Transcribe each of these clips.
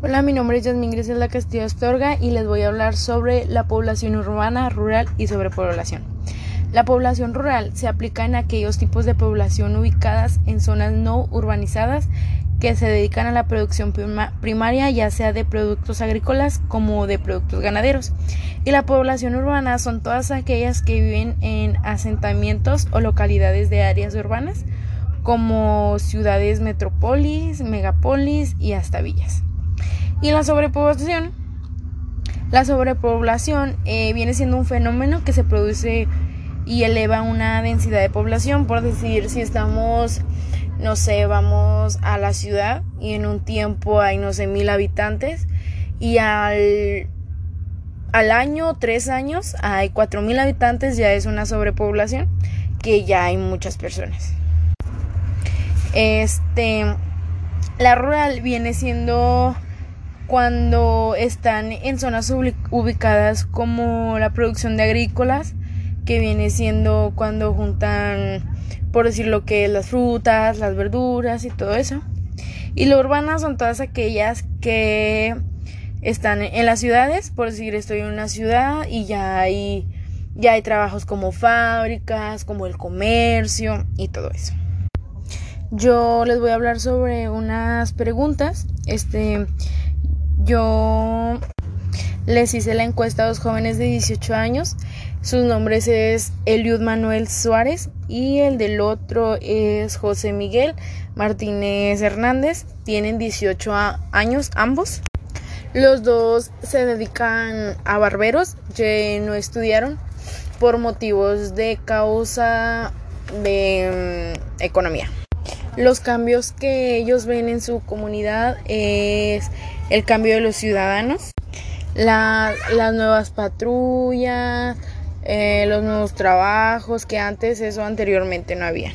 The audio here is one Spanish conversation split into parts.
Hola, mi nombre es Yasmin Grisela Castillo Astorga y les voy a hablar sobre la población urbana, rural y sobrepoblación. La población rural se aplica en aquellos tipos de población ubicadas en zonas no urbanizadas que se dedican a la producción primaria, ya sea de productos agrícolas como de productos ganaderos. Y la población urbana son todas aquellas que viven en asentamientos o localidades de áreas urbanas como ciudades metrópolis, megapolis y hasta villas. Y la sobrepoblación. La sobrepoblación eh, viene siendo un fenómeno que se produce y eleva una densidad de población, por decir, si estamos, no sé, vamos a la ciudad y en un tiempo hay, no sé, mil habitantes y al, al año, tres años, hay cuatro mil habitantes, ya es una sobrepoblación, que ya hay muchas personas. Este, la rural viene siendo cuando están en zonas ubicadas como la producción de agrícolas, que viene siendo cuando juntan, por decir lo que es las frutas, las verduras y todo eso. Y la urbana son todas aquellas que están en las ciudades, por decir estoy en una ciudad y ya hay, ya hay trabajos como fábricas, como el comercio y todo eso. Yo les voy a hablar sobre unas preguntas. Este, yo les hice la encuesta a dos jóvenes de 18 años. Sus nombres es Eliud Manuel Suárez y el del otro es José Miguel Martínez Hernández. Tienen 18 años ambos. Los dos se dedican a barberos, que no estudiaron por motivos de causa de mm, economía. Los cambios que ellos ven en su comunidad es el cambio de los ciudadanos, las nuevas patrullas, eh, los nuevos trabajos que antes eso anteriormente no había.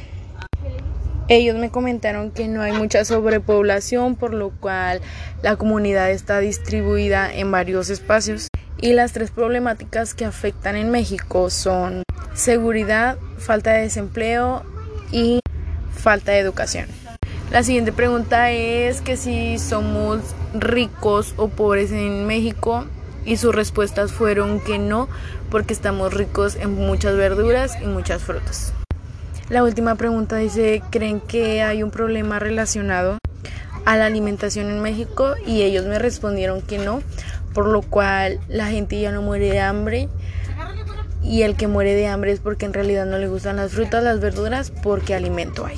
Ellos me comentaron que no hay mucha sobrepoblación, por lo cual la comunidad está distribuida en varios espacios. Y las tres problemáticas que afectan en México son seguridad, falta de desempleo y falta de educación. La siguiente pregunta es que si somos ricos o pobres en México y sus respuestas fueron que no, porque estamos ricos en muchas verduras y muchas frutas. La última pregunta dice, ¿creen que hay un problema relacionado a la alimentación en México? Y ellos me respondieron que no, por lo cual la gente ya no muere de hambre y el que muere de hambre es porque en realidad no le gustan las frutas, las verduras, porque alimento hay.